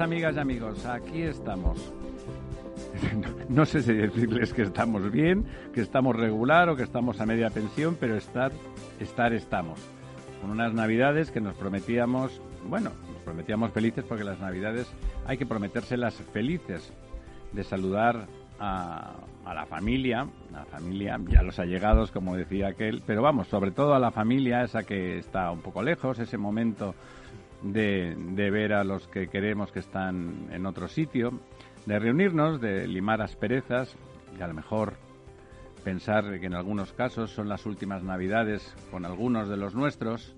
Amigas y amigos, aquí estamos. No sé si decirles que estamos bien, que estamos regular o que estamos a media pensión, pero estar, estar estamos. Con unas navidades que nos prometíamos, bueno, nos prometíamos felices porque las navidades hay que prometérselas felices, de saludar a, a la familia, la familia y a los allegados, como decía aquel, pero vamos, sobre todo a la familia, esa que está un poco lejos, ese momento de, de, ver a los que queremos que están en otro sitio, de reunirnos, de limar asperezas y a lo mejor pensar que en algunos casos son las últimas navidades con algunos de los nuestros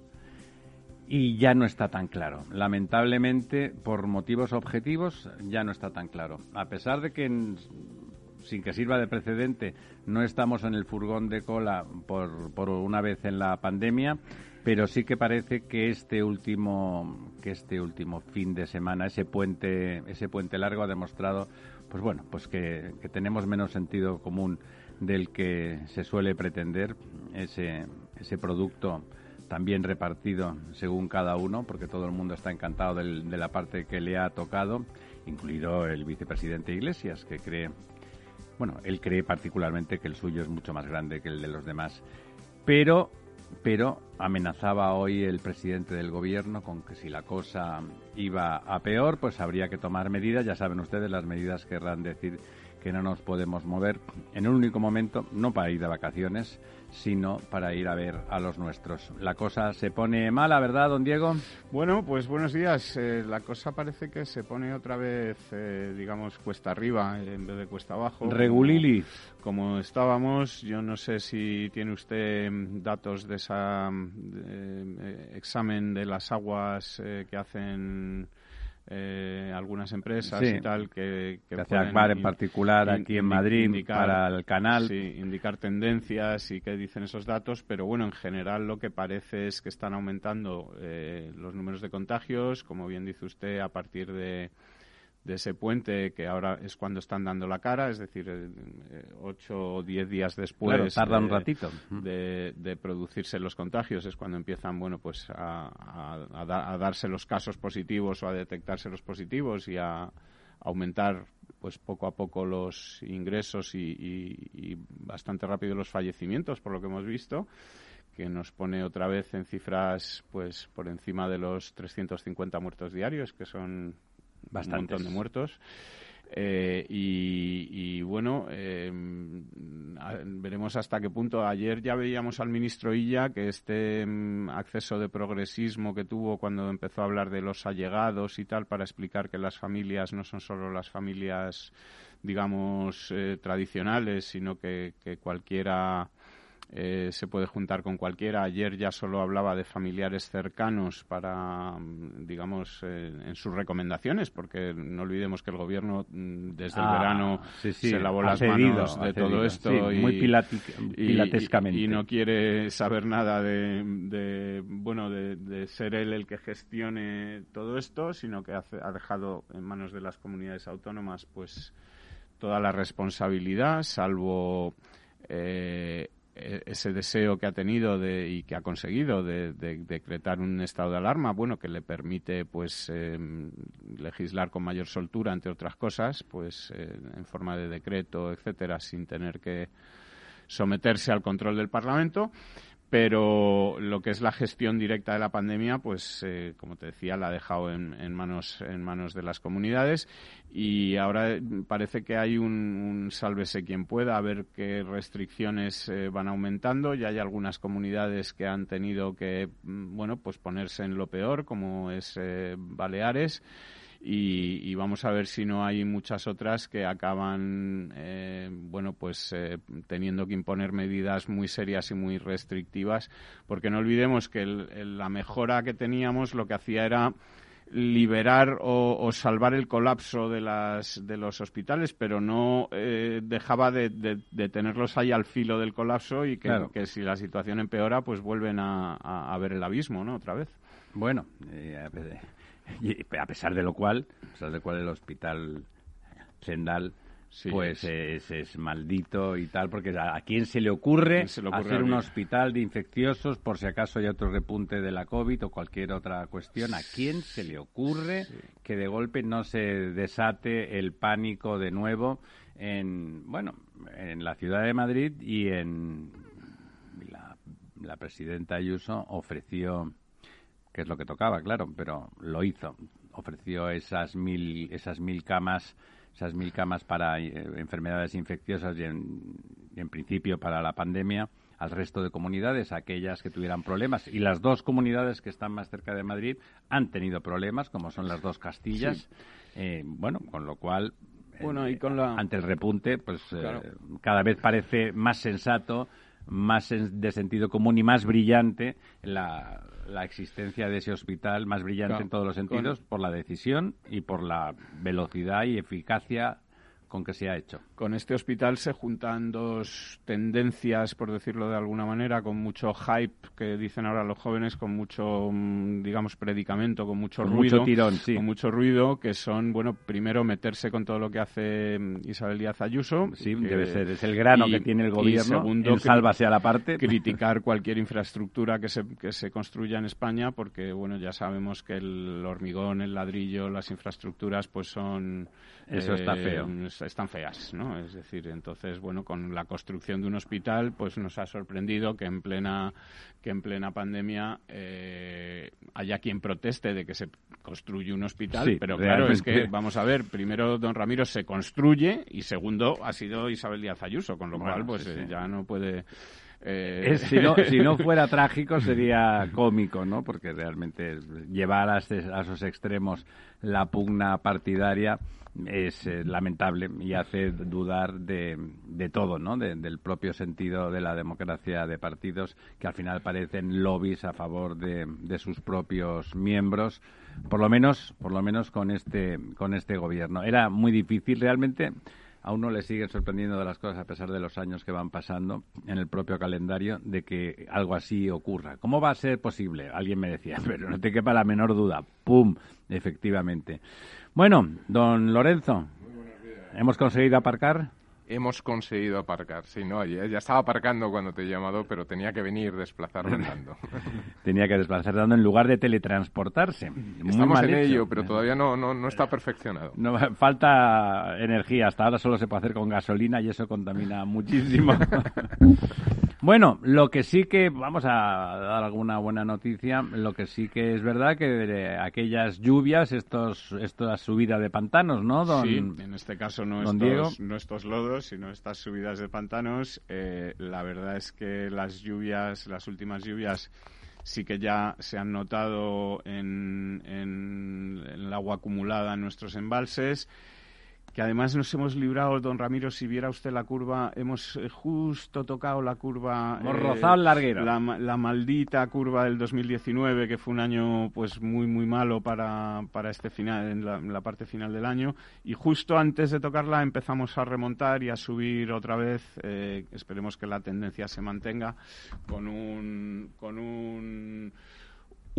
y ya no está tan claro. Lamentablemente, por motivos objetivos, ya no está tan claro. A pesar de que, sin que sirva de precedente, no estamos en el furgón de cola por, por una vez en la pandemia, pero sí que parece que este último que este último fin de semana ese puente ese puente largo ha demostrado pues bueno pues que, tenemos menos sentido común del que se suele pretender ese ese producto también repartido según cada uno porque todo el mundo está encantado de la parte que le ha tocado incluido el vicepresidente Iglesias que cree bueno él cree particularmente que el suyo es mucho más grande que el de los demás pero pero amenazaba hoy el presidente del gobierno con que si la cosa iba a peor, pues habría que tomar medidas. Ya saben ustedes, las medidas querrán decir que no nos podemos mover en un único momento, no para ir de vacaciones, sino para ir a ver a los nuestros. La cosa se pone mala, ¿verdad, don Diego? Bueno, pues buenos días. Eh, la cosa parece que se pone otra vez, eh, digamos, cuesta arriba en vez de cuesta abajo. Regulili. Como, estábamos, yo no sé si tiene usted datos de ese eh, examen de las aguas que hacen eh, algunas empresas y tal que, que, en particular aquí en Madrid para el canal. Sí, indicar tendencias y qué dicen esos datos pero bueno en general lo que parece es que están aumentando eh, los números de contagios como bien dice usted a partir de de ese puente que ahora es cuando están dando la cara, es decir, eh, ocho o diez días después tarda un ratito. De, producirse los contagios es cuando empiezan, bueno, pues a, a, darse los casos positivos o a detectarse los positivos y a aumentar pues poco a poco los ingresos y, y, bastante rápido los fallecimientos por lo que hemos visto que nos pone otra vez en cifras pues por encima de los 350 muertos diarios que son Bastante. un montón de muertos. Eh, y, bueno, eh, veremos hasta qué punto. Ayer ya veíamos al ministro Illa que este mm, acceso de progresismo que tuvo cuando empezó a hablar de los allegados y tal para explicar que las familias no son solo las familias, digamos, eh, tradicionales, sino que cualquiera eh, se puede juntar con cualquiera. Ayer ya solo hablaba de familiares cercanos para, mm, digamos, eh, en sus recomendaciones, porque no olvidemos que el gobierno mm, desde el ah, verano se lavó las manos de todo esto y, muy pilatescamente. Y, no quiere saber nada de, bueno, de, ser él el que gestione todo esto, sino que ha dejado en manos de las comunidades autónomas, pues, toda la responsabilidad, salvo eh, ese deseo que ha tenido de, y que ha conseguido de, decretar un estado de alarma, bueno, que le permite pues em, legislar con mayor soltura, entre otras cosas, pues eh, en forma de decreto, etcétera, sin tener que someterse al control del Parlamento. Pero lo que es la gestión directa de la pandemia, pues eh, como te decía, la ha dejado en, manos en manos de las comunidades y ahora parece que hay un, un sálvese quien pueda, a ver qué restricciones eh, van aumentando. Ya hay algunas comunidades que han tenido que, mm, bueno, pues ponerse en lo peor, como es eh, Baleares y, vamos a ver si no hay muchas otras que acaban, eh, bueno, pues eh, teniendo que imponer medidas muy serias y muy restrictivas, porque no olvidemos que la mejora que teníamos lo que hacía era liberar o, salvar el colapso de, las, de los hospitales, pero no eh, dejaba de, tenerlos ahí al filo del colapso y que, si la situación empeora, pues vuelven a, ver el abismo, ¿no? Otra vez. Bueno, y a pesar de lo cual, a pesar de lo cual el hospital Sendal pues es, maldito y tal, porque a, quién se le ocurre, hacer un hospital de infecciosos por si acaso hay otro repunte de la COVID o cualquier otra cuestión? ¿A quién se le ocurre que de golpe no se desate el pánico de nuevo en, bueno, en la ciudad de Madrid y en la, la presidenta Ayuso ofreció que es lo que tocaba, claro, pero lo hizo. Ofreció esas mil, esas mil camas, esas mil camas para eh, enfermedades infecciosas y en, principio para la pandemia al resto de comunidades, aquellas que tuvieran problemas. Y las dos comunidades que están más cerca de Madrid han tenido problemas, como son las dos Castillas. Eh, bueno, con lo cual, bueno, y con la... ante el repunte, pues eh, cada vez parece más sensato, más de sentido común y más brillante la, la existencia de ese hospital más brillante en todos los sentidos por la decisión y por la velocidad y eficacia con que se ha hecho. Con este hospital se juntan dos tendencias, por decirlo de alguna manera, con mucho hype que dicen ahora los jóvenes, con mucho, mm, digamos, predicamento, con mucho ruido, mucho tirón, con mucho ruido, que son, bueno, primero meterse con todo lo que hace mm, Isabel Díaz Ayuso. Sí, debe ser, es el grano que tiene el gobierno. Y segundo, sálvase a la parte. Criticar cualquier infraestructura que se, que se construya en España, porque, bueno, ya sabemos que el hormigón, el ladrillo, las infraestructuras, pues son eso está eh, Están feas, ¿no? Es decir, entonces, bueno, con la construcción de un hospital, pues nos ha sorprendido que en plena que en plena pandemia eh, haya quien proteste de que se construye un hospital, pero claro, es que, vamos a ver, primero don Ramiro se construye y segundo ha sido Isabel Díaz Ayuso, con lo cual, pues eh, ya no puede... si, no, si no fuera trágico sería cómico, ¿no? Porque realmente llevar a, a esos extremos la pugna partidaria es eh, lamentable y hace dudar de, de todo, ¿no? del propio sentido de la democracia de partidos que al final parecen lobbies a favor de, de, sus propios miembros, por lo menos, por lo menos con este, con este gobierno. Era muy difícil realmente. A uno le siguen sorprendiendo de las cosas a pesar de los años que van pasando en el propio calendario de que algo así ocurra. ¿Cómo va a ser posible? Alguien me decía, pero no te quepa la menor duda. ¡Pum! Efectivamente. Bueno, don Lorenzo, ¿hemos conseguido aparcar? Hemos conseguido aparcar, sí, no, ya, estaba aparcando cuando te he llamado, pero tenía que venir desplazarme andando. tenía que desplazarse andando en lugar de teletransportarse. Estamos en ello, pero todavía no, no, no está perfeccionado. No, falta energía, hasta ahora solo se puede hacer con gasolina y eso contamina muchísimo. Bueno, lo que sí que, vamos a dar alguna buena noticia, lo que sí que es verdad que de aquellas lluvias, estos, esta subida de pantanos, ¿no, don Sí, en este caso no, estos, no estos lodos, sino estas subidas de pantanos. Eh, la verdad es que las lluvias, las últimas lluvias, sí que ya se han notado en, en el agua acumulada en nuestros embalses que además nos hemos librado, don Ramiro, si viera usted la curva, hemos eh, justo tocado la curva... Hemos eh, rozado el larguero. La, maldita curva del 2019, que fue un año pues muy, muy malo para, para este final, en la, parte final del año, y justo antes de tocarla empezamos a remontar y a subir otra vez, eh, esperemos que la tendencia se mantenga, con un... Con un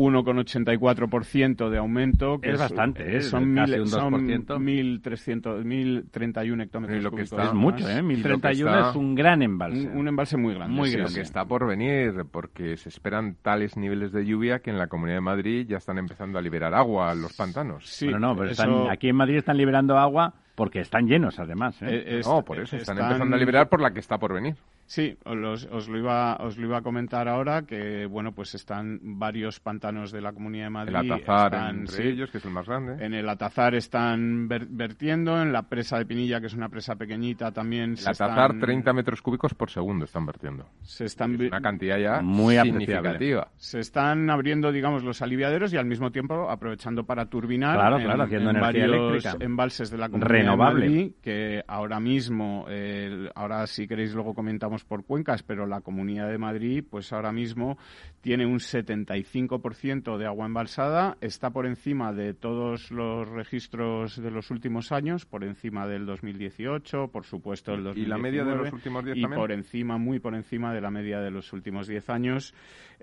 1,84% de aumento. Que es, bastante, ¿eh? Son, casi un 2%. Son 1.031 hectómetros lo que está, Es mucho, ¿eh? 1.031 es un gran embalse. Un, embalse muy grande. Muy grande. Lo que está por venir, porque se esperan tales niveles de lluvia que en la Comunidad de Madrid ya están empezando a liberar agua a los pantanos. Sí, bueno, no, pero están, aquí en Madrid están liberando agua porque están llenos, además. ¿eh? no, por eso, están, empezando a liberar por la que está por venir. Sí, os, os, lo iba, os lo iba a comentar ahora que, bueno, pues están varios pantanos de la Comunidad de Madrid. El Atazar están, entre ellos, que es el más grande. En el Atazar están vertiendo, en la presa de Pinilla, que es una presa pequeñita, también El Atazar, 30 metros cúbicos por segundo están vertiendo. Se están... una cantidad ya muy significativa. Se están abriendo, digamos, los aliviaderos y al mismo tiempo aprovechando para turbinar claro, claro, haciendo en energía varios eléctrica. embalses de la Comunidad Renovable. de Madrid, que ahora mismo, eh, ahora si queréis luego comentamos por cuencas, pero la Comunidad de Madrid, pues ahora mismo tiene un 75% de agua embalsada, está por encima de todos los registros de los últimos años, por encima del 2018, por supuesto el 2019. ¿Y la media de los últimos 10 y también? por encima, muy por encima de la media de los últimos 10 años.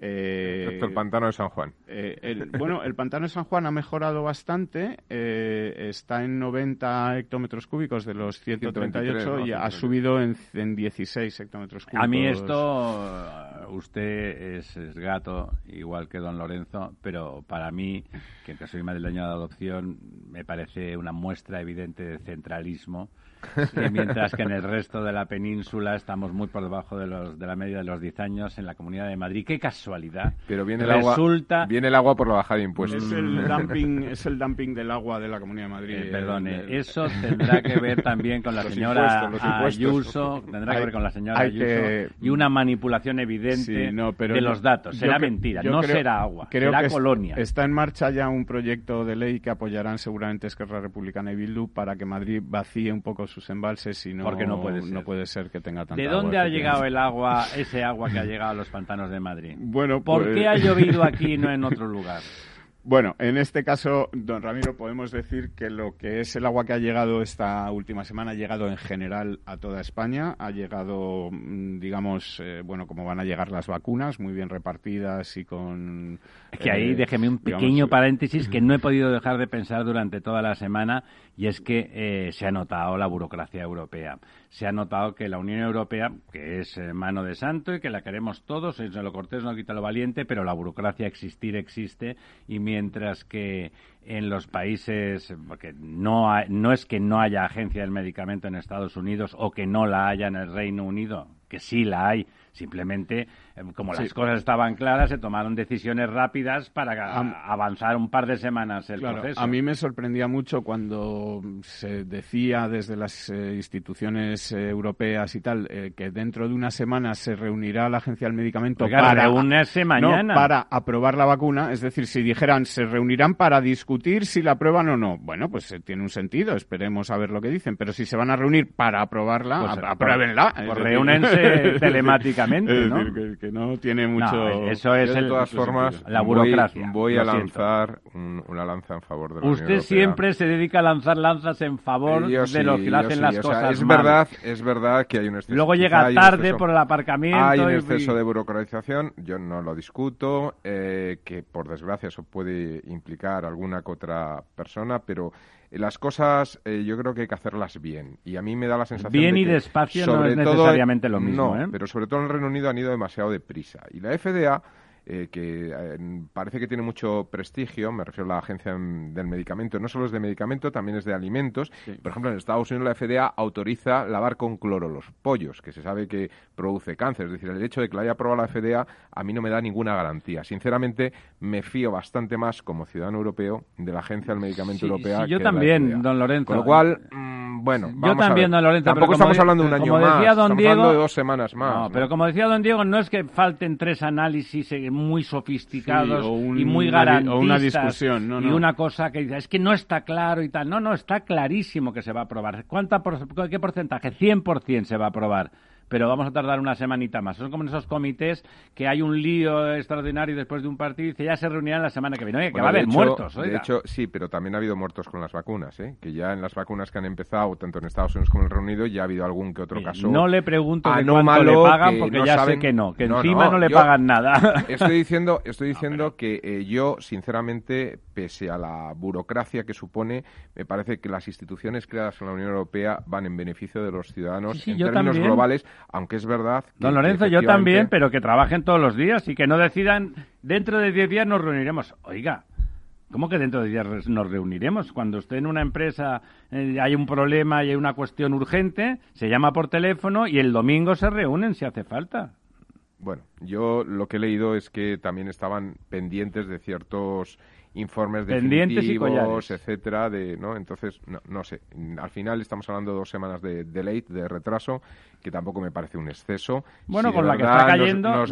Eh, Excepto el pantano de San Juan. eh, el- bueno, el pantano de San Juan ha mejorado bastante, eh, está en 90 hectómetros cúbicos de los 138 123, ¿no? y ha subido en, en 16 hectómetros cúbicos. A mí esto, eh, usted es, es gato, igual que don Lorenzo, pero para mí, que que soy madrileño de adopción, me parece una muestra evidente de centralismo, mientras que en el resto de la península estamos muy por debajo de, los, de la media de los 10 años en la Comunidad de Madrid. ¡Qué casualidad! Pero viene el, Resulta... agua, viene el agua por la bajada de impuestos. Es el, dumping, es el dumping del agua de la Comunidad de Madrid. Eh, perdone, El- el- eso tendrá que ver también con la Los señora impuestos, los impuestos. Ayuso, tendrá que ver con la señora Ayuso que- y una manipulación evidente Sí, no, pero de los datos. Será mentira, yo no creo- será agua, creo será que es- colonia. Está en marcha ya un proyecto de ley que apoyarán seguramente Esquerra Republicana y Bildu para que Madrid vacíe un poco sus embalses y no, Porque no puede ser. puede ser que tenga tanta ¿De agua, dónde ha llegado el agua, ese agua que ha llegado a los pantanos de Madrid? Bueno, ¿Por pues- qué ha llovido aquí y no en otro lugar? Bueno, en este caso, don Ramiro, podemos decir que lo que es el agua que ha llegado esta última semana ha llegado en general a toda España. Ha llegado, mm, digamos, eh, bueno, como van a llegar las vacunas, muy bien repartidas y con. Es que ahí eh, déjeme un digamos, pequeño paréntesis que no he podido dejar de pensar durante toda la semana y es que eh, se ha notado la burocracia europea. Se ha notado que la Unión Europea, que es eh, mano de santo y que la queremos todos, es lo cortés no quita lo valiente, pero la burocracia existir existe y mientras que en los países, porque no, no es que no haya agencia del medicamento en Estados Unidos o que no la haya en el Reino Unido, que sí la hay, simplemente eh, como las cosas estaban claras, se tomaron decisiones rápidas para a- avanzar un par de semanas el Claro, proceso. a mí me sorprendía mucho cuando se decía desde las eh, instituciones eh, europeas y tal eh, que dentro de una semana se reunirá la Agencia del Medicamento Oiga, para mañana. No, para aprobar la vacuna, es decir, si dijeran se reunirán para discutir si la aprueban o no, bueno, pues tiene un sentido, esperemos a ver lo que dicen, pero si se van a reunir para aprobarla, Pues, apruébenla. pues Es telemáticamente, es ¿no? decir, que, que no tiene mucho... No, eso es de el- todas formas, la voy- burocracia. Voy, a siento. lanzar un- una lanza en favor de la Usted siempre se dedica a lanzar lanzas en favor Eh, yo de sí, los que hacen sí, las o sea, cosas es mal. verdad, es verdad que hay un exceso. Luego llega tarde exceso- por el aparcamiento. Hay un y- exceso de burocratización, yo no lo discuto, eh, que por desgracia eso puede implicar alguna que otra persona, pero las cosas eh, yo creo que hay que hacerlas bien. Y a mí me da la sensación Bien de y que despacio no es todo- necesariamente lo mismo, No, ¿eh? pero sobre todo en el Reino Unido han ido demasiado deprisa. Y la FDA eh, que eh, parece que tiene mucho prestigio, me refiero a la agencia del medicamento, no solo es de medicamento, también es de alimentos. Por ejemplo, en Estados Unidos la FDA autoriza lavar con cloro los pollos, que se sabe que produce cáncer. Es decir, el hecho de que la haya aprobado la FDA a mí no me da ninguna garantía. Sinceramente, me fío bastante más como ciudadano europeo de la agencia del medicamento Sí, europea. sí, yo que de la también, FDA. don Lorenzo. Con lo cual, mm, bueno, Yo vamos a también, ver. don Lorenzo, pero Tampoco estamos de- hablando de un año como más. don estamos Diego- hablando de dos semanas más. No, ¿no? pero como decía don Diego, no es que falten tres análisis eh, muy sofisticados Sí, o un- y muy una di- o garantistas una discusión, no, y una cosa que dice, es que no está claro y tal. No, no, está clarísimo que se va a aprobar. ¿Cuánta por- ¿Qué porcentaje? 100% se va a aprobar. Pero vamos a tardar una semanita más. Son como en esos comités que hay un lío extraordinario después de un partido y dice ya se reunirán la semana que viene. Oye, que Bueno, va a de haber hecho- muertos. De oiga. hecho, sí, pero también ha habido muertos con las vacunas, ¿eh? Que ya en las vacunas que han empezado, tanto en Estados Unidos como en el Reino Unido, ya ha habido algún que otro caso. no le pregunto de cuánto le pagan que porque no ya sé saben- que no, que No, encima no, no, le pagan nada. Estoy diciendo, estoy diciendo que eh, yo, sinceramente, pese a la burocracia que supone, me parece que las instituciones creadas en la Unión Europea van en beneficio de los ciudadanos Sí, sí, en términos también. globales, aunque es verdad que, Don Lorenzo, que yo también, pero que trabajen todos los días y que no decidan dentro de 10 días nos reuniremos. Oiga, ¿Cómo que dentro de días nos reuniremos? Cuando usted en una empresa eh, hay un problema y hay una cuestión urgente, se llama por teléfono y el domingo se reúnen si hace falta. Bueno, yo lo que he leído es que también estaban pendientes de ciertos informes definitivos, etcétera, de, ¿no? Entonces, no, no, sé. Al final estamos hablando de dos semanas de delay, de retraso, que tampoco me parece un exceso. Bueno, con la que está cayendo,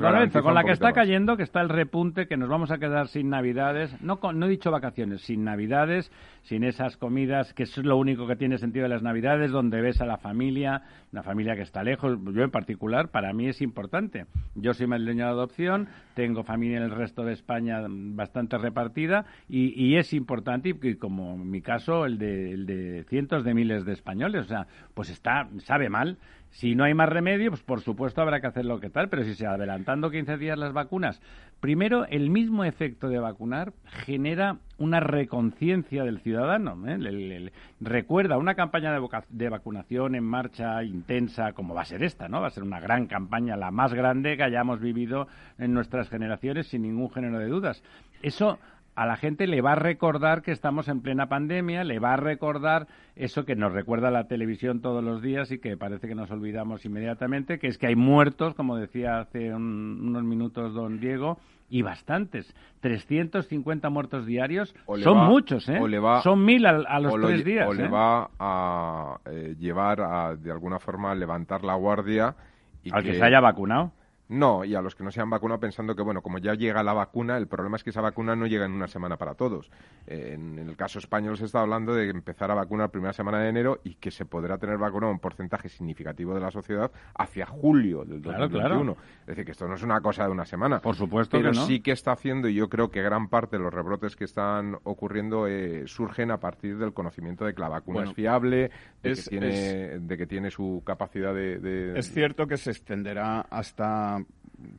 con la que está cayendo, que está el repunte, que nos vamos a quedar sin navidades, no, no he dicho vacaciones, sin navidades, sin esas comidas, que es lo único que tiene sentido de las navidades, donde ves a la familia, una familia que está lejos, yo en particular, para mí es importante. Yo soy madrileño de adopción, tengo familia en el resto de España bastante repartida y, es importante, y, como en mi caso, el de, el de cientos de miles de españoles, o sea, pues está, sabe mal si no hay más remedio, pues por supuesto habrá que hacer lo que tal, pero si se adelantando 15 días las vacunas, primero el mismo efecto de vacunar genera una reconciencia del ciudadano. ¿eh? recuerda una campaña de, de, vacunación en marcha intensa, como va a ser esta, ¿no? Va a ser una gran campaña, la más grande que hayamos vivido en nuestras generaciones, sin ningún género de dudas. Eso a la gente le va a recordar que estamos en plena pandemia, le va a recordar eso que nos recuerda la televisión todos los días y que parece que nos olvidamos inmediatamente, que es que hay muertos, como decía hace unos minutos don Diego, y bastantes. 350 muertos diarios son muchos, ¿eh? son mil a, los tres días. O le ¿eh? va a eh, llevar a, de alguna forma, levantar la guardia. Y Al que se haya vacunado. No, y a los que no se han vacunado pensando que, bueno, como ya llega la vacuna, el problema es que esa vacuna no llega en una semana para todos. en, el caso español se está hablando de empezar a vacunar primera semana de enero y que se podrá tener vacunado un porcentaje significativo de la sociedad hacia julio del 2021. Es decir, que esto no es una cosa de una semana. Por supuesto pero que no. sí que está haciendo, y yo creo que gran parte de los rebrotes que están ocurriendo eh, surgen a partir del conocimiento de que la vacuna es fiable, de, que tiene, de que tiene su capacidad de... Es cierto que se extenderá hasta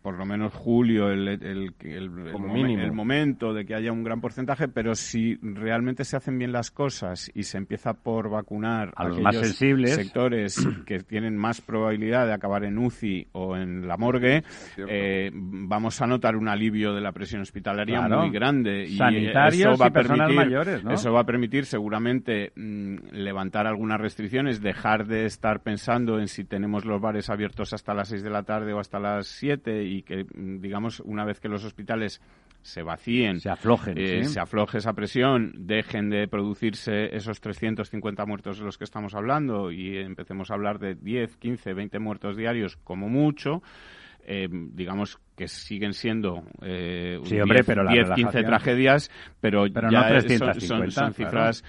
por lo menos julio el, el, el, momento de que haya un gran porcentaje, pero si realmente se hacen bien las cosas y se empieza por vacunar a los más sensibles. sectores que tienen más probabilidad de acabar en UCI o en la morgue, eh, vamos a notar un alivio de la presión hospitalaria muy grande. Y Sanitarios eso va a permitir, mayores, Eso va a permitir seguramente mm, levantar algunas restricciones, dejar de estar pensando en si tenemos los bares abiertos hasta las 6 de la tarde o hasta las 7 y que, mm, digamos, una vez que los hospitales se vacíen, se aflojen, eh, se afloje esa presión, dejen de producirse esos 350 muertos de los que estamos hablando y empecemos a hablar de 10, 15, 20 muertos diarios como mucho, eh, digamos que siguen siendo eh, 10, 15 tragedias, pero, ya son, cifras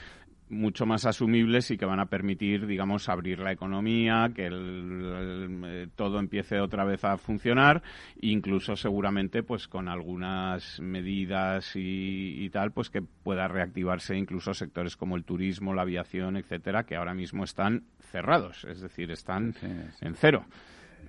mucho más asumibles y que van a permitir, digamos, abrir la economía, que el, todo empiece otra vez a funcionar, incluso seguramente, pues con algunas medidas y, tal, pues que pueda reactivarse incluso sectores como el turismo, la aviación, etcétera, que ahora mismo están cerrados, es decir, están en cero.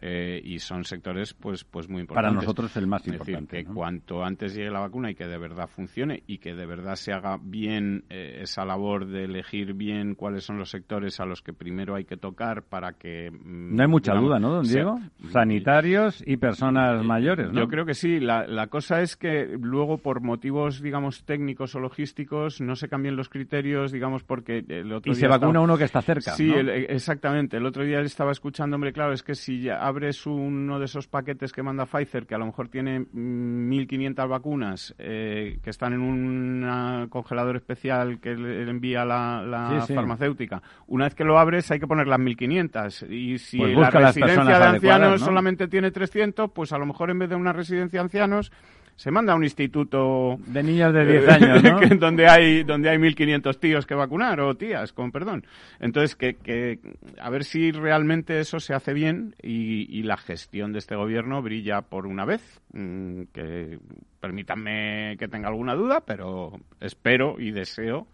Eh, y son sectores pues pues muy importantes. Para nosotros el más importante. que cuanto antes llegue la vacuna y que de verdad funcione y que de verdad se haga bien eh, esa labor de elegir bien cuáles son los sectores a los que primero hay que tocar para que... Mm, no hay mucha duda, ¿no, don Diego? Sanitarios y personas mayores, ¿no? Yo creo que sí. La, la cosa es que luego por motivos, digamos, técnicos o logísticos no se cambien los criterios, digamos, porque el otro y se vacuna uno que está cerca, Sí, exactamente. El otro día estaba escuchando, hombre, claro, es que si ya abres uno de esos paquetes que manda Pfizer, que a lo mejor tiene 1.500 vacunas, eh, que están en un congelador especial que le envía la, farmacéutica, una vez que lo abres hay que poner las 1.500. Y si pues la residencia de ancianos solamente tiene 300, pues a lo mejor en vez de una residencia de ancianos se manda a un instituto de niños de 10 años, ¿no? donde hay donde hay 1500 tíos que vacunar o tías, con perdón. Entonces que, que a ver si realmente eso se hace bien y, y la gestión de este gobierno brilla por una vez, mm, que permítanme que tenga alguna duda, pero espero y deseo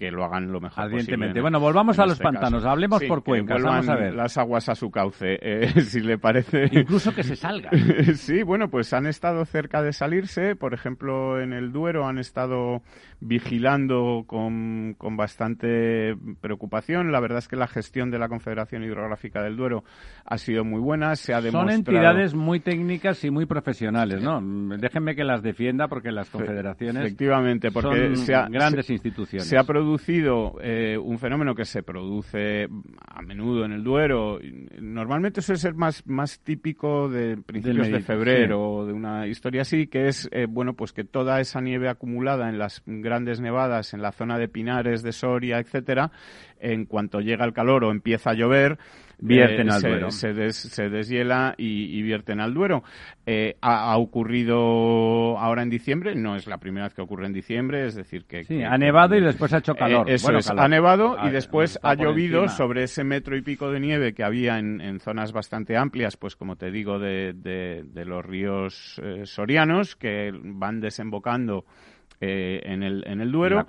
que lo hagan lo mejor posible. Bueno, volvamos a los este pantanos, hablemos por cuencas, vamos a ver. las aguas a su cauce, eh, si le parece. Incluso que se salga. sí, bueno, pues han estado cerca de salirse, por ejemplo, en el Duero han estado vigilando con, con bastante preocupación. La verdad es que la gestión de la Confederación Hidrográfica del Duero ha sido muy buena, se ha demostrado... Son entidades muy técnicas y muy profesionales, ¿no? Déjenme que las defienda porque las confederaciones Efectivamente, porque son grandes instituciones. Se ha producido eh, un fenómeno que se produce a menudo en el Duero. Normalmente suele ser más, más típico de principios de febrero o de una historia así, que es, eh, bueno, pues que toda esa nieve acumulada en las grandes nevadas en la zona de Pinares, de Soria, etcétera, en cuanto llega el calor o empieza a llover, vierten eh, al Duero. Se, deshiela y, vierten al Duero. Eh, ha, ocurrido ahora en diciembre, no es la primera vez que ocurre en diciembre, es decir que... Sí, ha nevado y después ha hecho calor. Eh, eso es, ha nevado y después ha llovido sobre ese metro y pico de nieve que había en, zonas bastante amplias, pues como te digo, de, de los ríos sorianos que van desembocando eh, en, el, en el Duero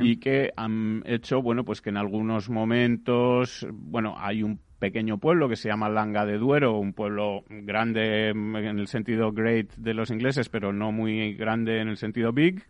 y que han hecho, bueno, pues que en algunos momentos, bueno, hay un pequeño pueblo que se llama Langa de Duero, un pueblo grande en el sentido great de los ingleses, pero no muy grande en el sentido big,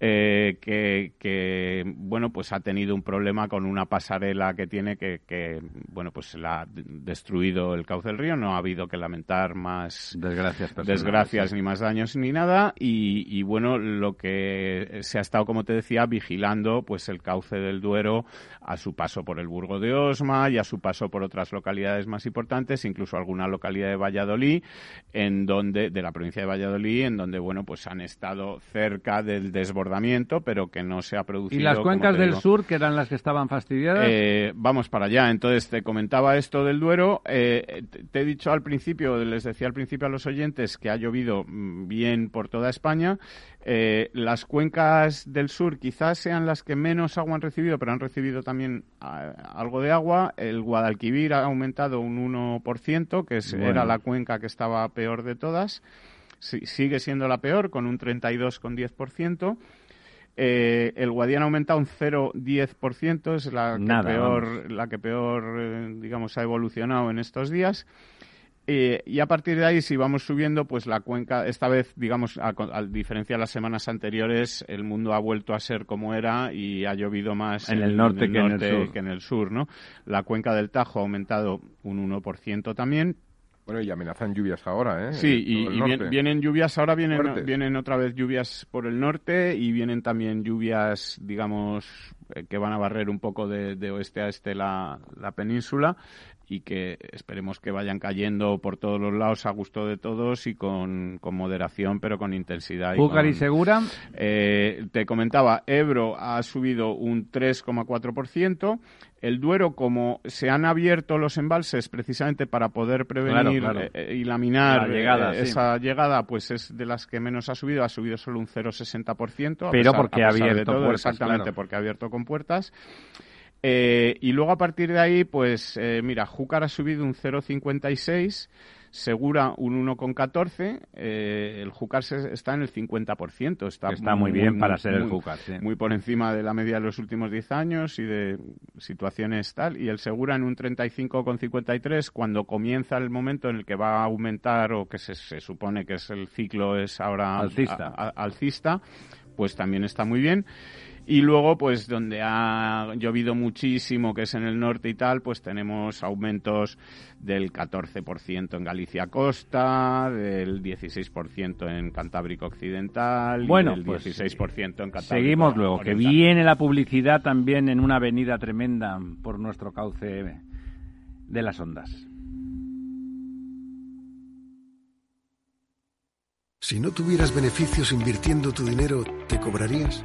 eh, que, bueno, pues ha tenido un problema con una pasarela que tiene que, bueno, pues la ha destruido el cauce del río, no ha habido que lamentar más desgracias, desgracias ni más daños ni nada. Y, y bueno, lo que se ha estado, como te decía, vigilando pues el cauce del Duero a su paso por el Burgo de Osma y a su paso por otras localidades más importantes, incluso alguna localidad de Valladolid, en donde, de la provincia de Valladolid, en donde, bueno, pues han estado cerca del desbordamiento, pero que no se ha producido. ¿Y las cuencas del sur, que eran las que estaban fastidiadas? Eh, vamos para allá. Entonces, te comentaba esto del Duero. Eh, te he dicho al principio, les decía al principio a los oyentes que ha llovido mm, bien por toda España. Eh, las cuencas del sur quizás sean las que menos agua han recibido, pero han recibido también ah, algo de agua. El Guadalquivir ha aumentado un 1%, que era la cuenca que estaba peor de todas. sigue siendo la peor, con un 32,10%. Eh, el Guadiana ha aumentado un 0,10%, es la que peor, la que peor eh, digamos, ha evolucionado en estos días. Eh, y a partir de ahí, si vamos subiendo, pues la cuenca, esta vez, digamos, a, diferencia de las semanas anteriores, el mundo ha vuelto a ser como era y ha llovido más en, el norte, que, en el sur. ¿no? La cuenca del Tajo ha aumentado un 1% también, bueno, y amenazan lluvias ahora, ¿eh? Sí, y, vienen lluvias, ahora vienen, vienen otra vez lluvias por el norte y vienen también lluvias, digamos, eh, que van a barrer un poco de, oeste a este la, la península y que esperemos que vayan cayendo por todos los lados a gusto de todos y con, moderación, pero con intensidad. ¿Júcar y, Segura? Eh, te comentaba, Ebro ha subido un 3,4%. El Duero, como se han abierto los embalses precisamente para poder prevenir eh, y laminar eh, esa llegada, pues es de las que menos ha subido. Ha subido solo un 0,60%. Pero porque ha abierto puertas, Exactamente, porque ha abierto con puertas. Eh, y luego a partir de ahí, pues eh, mira, Júcar ha subido un 0,56, Segura un 1,14, eh, el Júcar está en el 50%. Está, está muy, bien para ser el Júcar. Muy por encima de la media de los últimos 10 años y de situaciones tal. Y el Segura en un 35,53 cuando comienza el momento en el que va a aumentar o que se, supone que es el ciclo es ahora alcista pues también está muy bien. Y luego, pues donde ha llovido muchísimo, que es en el norte y tal, pues tenemos aumentos del 14% en Galicia Costa, del 16% en Cantábrico Occidental, bueno, del 16% pues, en Cantábrico Seguimos luego, que viene la publicidad también en una avenida tremenda por nuestro cauce de las ondas. Si no tuvieras beneficios invirtiendo tu dinero, ¿te cobrarías?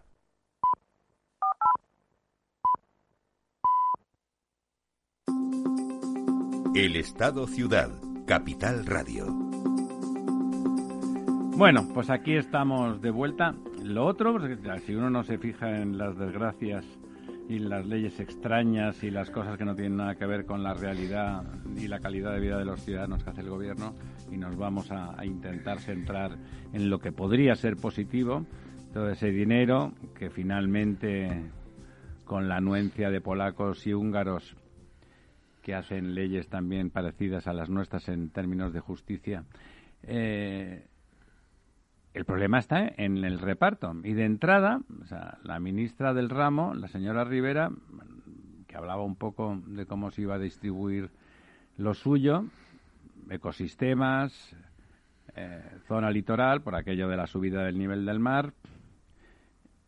El Estado Ciudad, Capital Radio. Bueno, pues aquí estamos de vuelta. Lo otro, pues, si uno no se fija en las desgracias y las leyes extrañas y las cosas que no tienen nada que ver con la realidad y la calidad de vida de los ciudadanos que hace el gobierno y nos vamos a, a intentar centrar en lo que podría ser positivo, todo ese dinero que finalmente con la anuencia de polacos y húngaros que hacen leyes también parecidas a las nuestras en términos de justicia. Eh, el problema está en el reparto. Y de entrada, la ministra del ramo, la señora Rivera, que hablaba un poco de cómo se iba a distribuir lo suyo, ecosistemas, eh, zona litoral, por aquello de la subida del nivel del mar,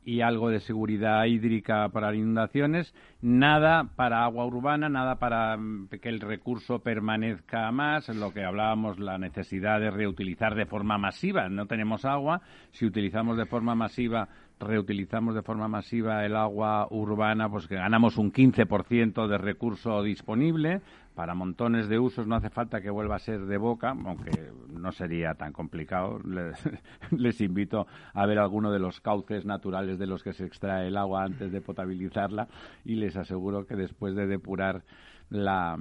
y algo de seguridad hídrica para inundaciones, nada para agua urbana, nada para mm, que el recurso permanezca más, lo que hablábamos, la necesidad de reutilizar de forma masiva. No tenemos agua, si utilizamos de forma masiva reutilizamos de forma masiva el agua urbana, pues que ganamos un 15% de recurso disponible. Para montones de usos no hace falta que vuelva a ser de boca, aunque no sería tan complicado. Les, invito a ver alguno de los cauces naturales de los que se extrae el agua antes de potabilizarla y les aseguro que después de depurar la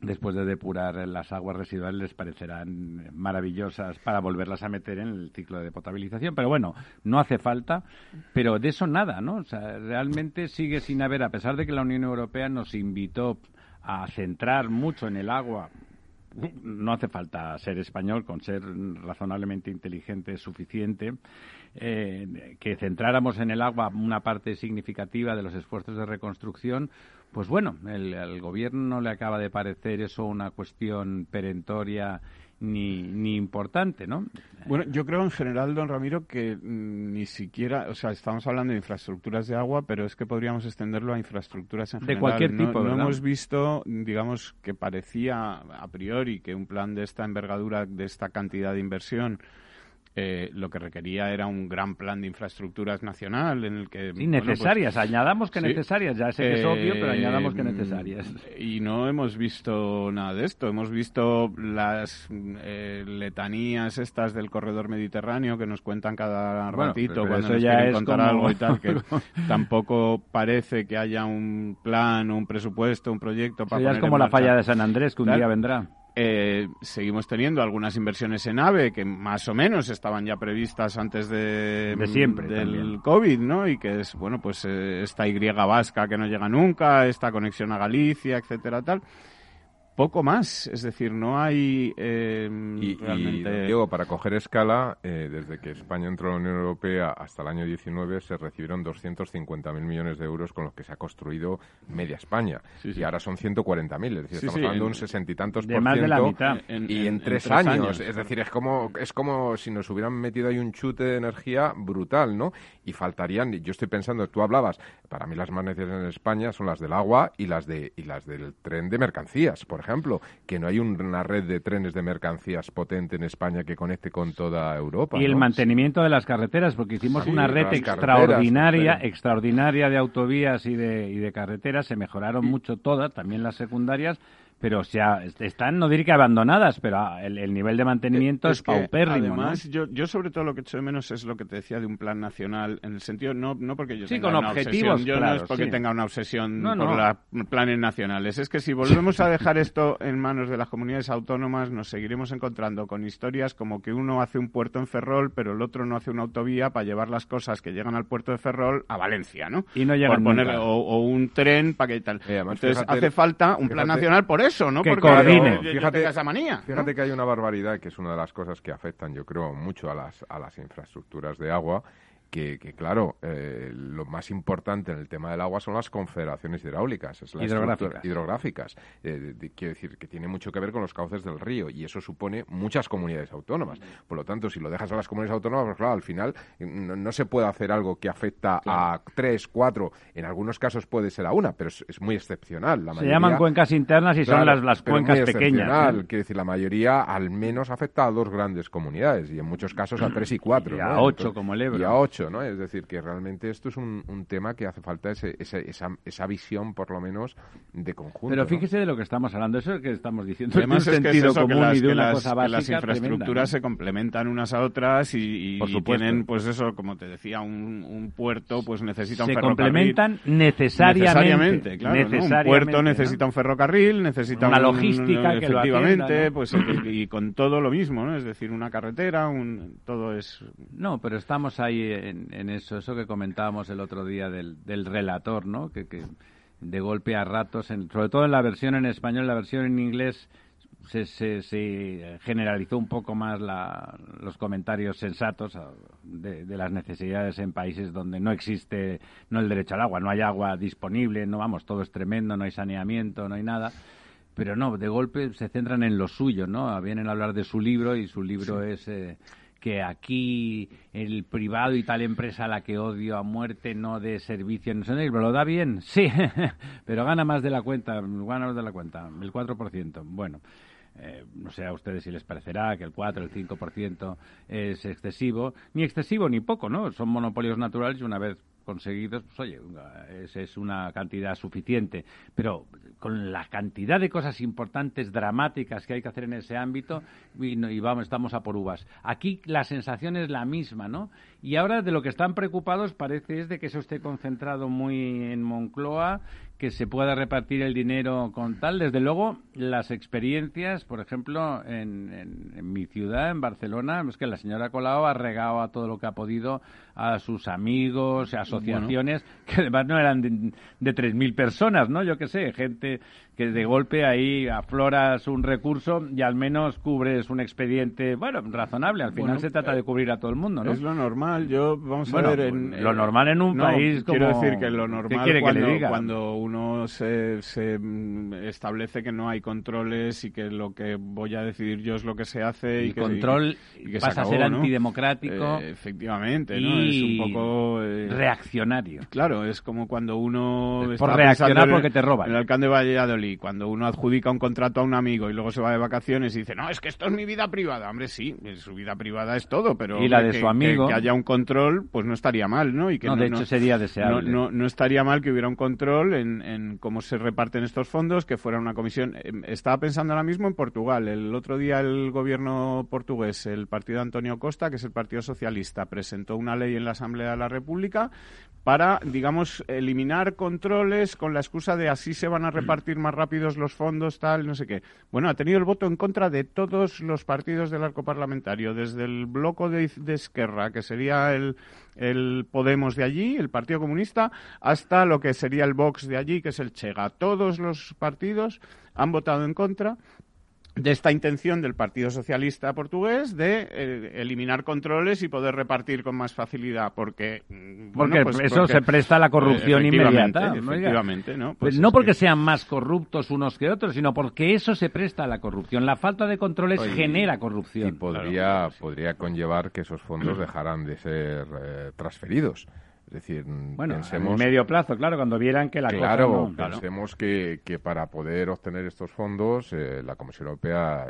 después de depurar las aguas residuales les parecerán maravillosas para volverlas a meter en el ciclo de potabilización. Pero bueno, no hace falta, pero de eso nada, ¿no? O sea, realmente sigue sin haber, a pesar de que la Unión Europea nos invitó a centrar mucho en el agua, no hace falta ser español, con ser razonablemente inteligente suficiente, eh, que centráramos en el agua una parte significativa de los esfuerzos de reconstrucción, pues bueno, el, al gobierno no le acaba de parecer eso una cuestión perentoria ni, ni importante, ¿no? Bueno, yo creo en general, don Ramiro, que mm, ni siquiera, o sea, estamos hablando de infraestructuras de agua, pero es que podríamos extenderlo a infraestructuras en general. De cualquier tipo, no hemos visto, digamos, que parecía a priori que un plan de esta envergadura, de esta cantidad de inversión, eh, lo que requería era un gran plan de infraestructuras nacional en el que... Sí, necesarias, pues, añadamos que necesarias, ya sé que es obvio, pero añadamos que eh, necesarias. Y no hemos visto nada de esto, hemos visto las eh, letanías estas del corredor mediterráneo que nos cuentan cada ratito cuando nos ya quieren contar algo y tal, que tampoco parece que haya un plan, un presupuesto, un proyecto para... Eso ya es como la falla de San Andrés, que un día vendrá. Eh, seguimos teniendo algunas inversiones en AVE que más o menos estaban ya previstas antes de, siempre del COVID, ¿no? Y que es, bueno, pues eh, esta Y vasca que no llega nunca, esta conexión a Galicia, etcétera, tal poco más, es decir, no hay eh, y, realmente... Diego, para coger escala, eh, desde que España entró a la Unión Europea hasta el año 19 se recibieron 250.000 millones de euros con los que se ha construido media España. Y ahora son 140.000, es decir, estamos hablando de un sesenta y tantos por ciento. De la mitad. y en, tres, años. Es decir, es como, es como si nos hubieran metido ahí un chute de energía brutal, ¿no? Y faltarían, yo estoy pensando, tú hablabas, para mí las más necesarias en España son las del agua y las, de, y las del tren de mercancías, por ejemplo ejemplo, que no hay una red de trenes de mercancías potente en España que conecte con toda Europa. Y el mantenimiento de las carreteras, porque hicimos una red extraordinaria, extraordinaria de autovías y de, y de carreteras, se mejoraron mucho todas, también las secundarias, pero o sea, están, no diré que abandonadas, pero ah, el, nivel de mantenimiento es, paupérrimo. Además, yo, yo sobre todo lo que echo de menos es lo que te decía de un plan nacional, en el sentido, no, no porque yo tenga una obsesión, yo no es porque tenga una obsesión por los planes nacionales, es que si volvemos a dejar esto en manos de las comunidades autónomas, nos seguiremos encontrando con historias como que uno hace un puerto en Ferrol, pero el otro no hace una autovía para llevar las cosas que llegan al puerto de Ferrol a Valencia, ¿no? Y no llegan o, un tren para que tal. Entonces hace falta un plan nacional por eso eso, ¿no? Que coordine. fíjate, esa manía. Fíjate que hay una barbaridad que es una de las cosas que afectan, yo creo, mucho a las, a las infraestructuras de agua que, claro, eh, lo más importante en el tema del agua son las confederaciones hidráulicas, es la hidrográficas. hidrográficas. Eh, quiero decir, que tiene mucho que ver con los cauces del río y eso supone muchas comunidades autónomas. Por lo tanto, si lo dejas a las comunidades autónomas, pues claro, al final no, se puede hacer algo que afecta a tres, cuatro, en algunos casos puede ser a una, pero es, muy excepcional. La se llaman cuencas internas y son las, las cuencas pequeñas. Quiero decir, la mayoría al menos afecta a dos grandes comunidades y en muchos casos a tres y cuatro. Y a ocho, como el Ebro. Y a ocho. Es decir, que realmente esto es un, un tema que hace falta ese, esa, esa visión, por lo menos, de conjunto. Pero fíjese de lo que estamos hablando, eso es que estamos diciendo. Además, es sentido común y de una cosa básica. las infraestructuras se complementan unas a otras y, tienen, pues eso, como te decía, un, un puerto, pues necesita un ferrocarril. Se complementan necesariamente. claro. un puerto necesita un ferrocarril, necesita una logística que efectivamente, pues y, con todo lo mismo, ¿no? Es decir, una carretera, un, todo es. No, pero estamos ahí en eso, eso que comentábamos el otro día del, del relator, ¿no? Que, que, de golpe a ratos, sobre todo en la versión en español, la versión en inglés se, se, generalizó un poco más la, los comentarios sensatos ah, de, de, las necesidades en países donde no existe no el derecho al agua, no hay agua disponible, no vamos, todo es tremendo, no hay saneamiento, no hay nada. Pero no, de golpe se centran en lo suyo, ¿no? Vienen a hablar de su libro y su libro es eh, que aquí el privado y tal empresa a la que odio a muerte no de servicio, no sé, pero lo da bien, sí, pero gana más de la cuenta, gana más de la cuenta, el 4%. Bueno, eh, no sé a ustedes si les parecerá que el 4, el 5% es excesivo, ni excesivo ni poco, ¿no? Son monopolios naturales y una vez conseguidos, pues oye, esa es una cantidad suficiente. Pero con la cantidad de cosas importantes, dramáticas que hay que hacer en ese ámbito, y, vamos, estamos a por uvas. Aquí la sensación es la misma, ¿no? Y ahora de lo que están preocupados parece es de que eso esté concentrado muy en Moncloa, que se pueda repartir el dinero con tal. Desde luego, las experiencias, por ejemplo, en, mi ciudad, en Barcelona, es que la señora Colau ha regado a todo lo que ha podido a sus amigos, asociaciones, que además no eran de, de 3.000 personas, ¿no? Yo qué sé, gente que de golpe ahí afloras un recurso y al menos cubres un expediente, bueno, razonable. Al final se trata de cubrir a todo el mundo, ¿no? Es lo normal. Yo, vamos a ver... En, lo normal en un país como... Quiero decir que lo normal cuando, cuando uno se, se, establece que no hay controles y que lo que voy a decidir yo es lo que se hace y, que... control y, pasa a ser antidemocrático. Eh, efectivamente, ¿no? Es un poco... Eh, reaccionario. Claro, es como cuando uno... Por reaccionar porque te roban. El alcalde de Valladolid y cuando uno adjudica un contrato a un amigo y luego se va de vacaciones y dice, no, es que esto es mi vida privada. Hombre, sí, su vida privada es todo, pero y la de su amigo que, haya un control, pues no estaría mal, ¿no? Y que no, de hecho sería deseable. No, no, estaría mal que hubiera un control en, en, cómo se reparten estos fondos, que fuera una comisión. Em, estaba pensando ahora mismo en Portugal. El otro día el gobierno portugués, el partido de Antonio Costa, que es el Partido Socialista, presentó una ley en la Asamblea de la República para, digamos, eliminar controles con la excusa de así se van a repartir más rápidos los fondos, tal, no sé qué. Bueno, ha tenido el voto en contra de todos los partidos del arco parlamentario, desde el bloco de, de Esquerra, que sería el, el Podemos de allí, el Partido Comunista, hasta lo que sería el Vox de allí, que es el Chega. Todos los partidos han votado en contra de esta intención del Partido Socialista portugués de eh, eliminar controles y poder repartir con más facilidad, porque mm, porque pues eso se presta a la corrupción inmediata. Efectivamente, ¿no? Pues no porque sean más corruptos unos que otros, sino porque eso se presta a la corrupción. La falta de controles genera corrupción. Y podría, podría conllevar que esos fondos dejaran de ser eh, transferidos. Es decir, bueno, pensemos... medio plazo, claro, cuando vieran que la claro, cosa no, pensemos que, que, para poder obtener estos fondos, eh, la Comisión Europea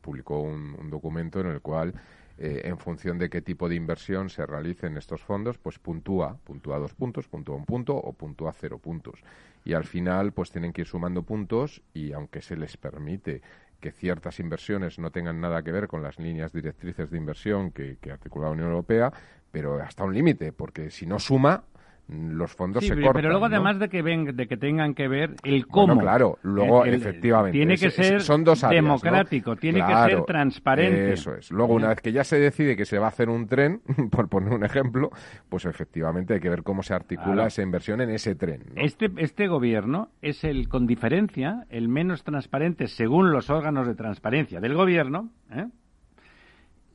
publicó un, documento en el cual eh, en función de qué tipo de inversión se realice en estos fondos, pues puntúa, puntúa dos puntos, puntúa un punto o puntúa cero puntos. Y al final, pues tienen que ir sumando puntos y aunque se les permite que ciertas inversiones no tengan nada que ver con las líneas directrices de inversión que, que articula la Unión Europea, pero hasta un límite, porque si no suma, los fondos se cortan. Pero luego, además de que ven, de que tengan que ver el cómo. claro, luego efectivamente. Tiene que ser son dos democrático, tiene que ser transparente. Eso es. Luego, una vez que ya se decide que se va a hacer un tren, por poner un ejemplo, pues efectivamente hay que ver cómo se articula esa inversión en ese tren. Este, este gobierno es el, con diferencia, el menos transparente según los órganos de transparencia del gobierno, ¿eh?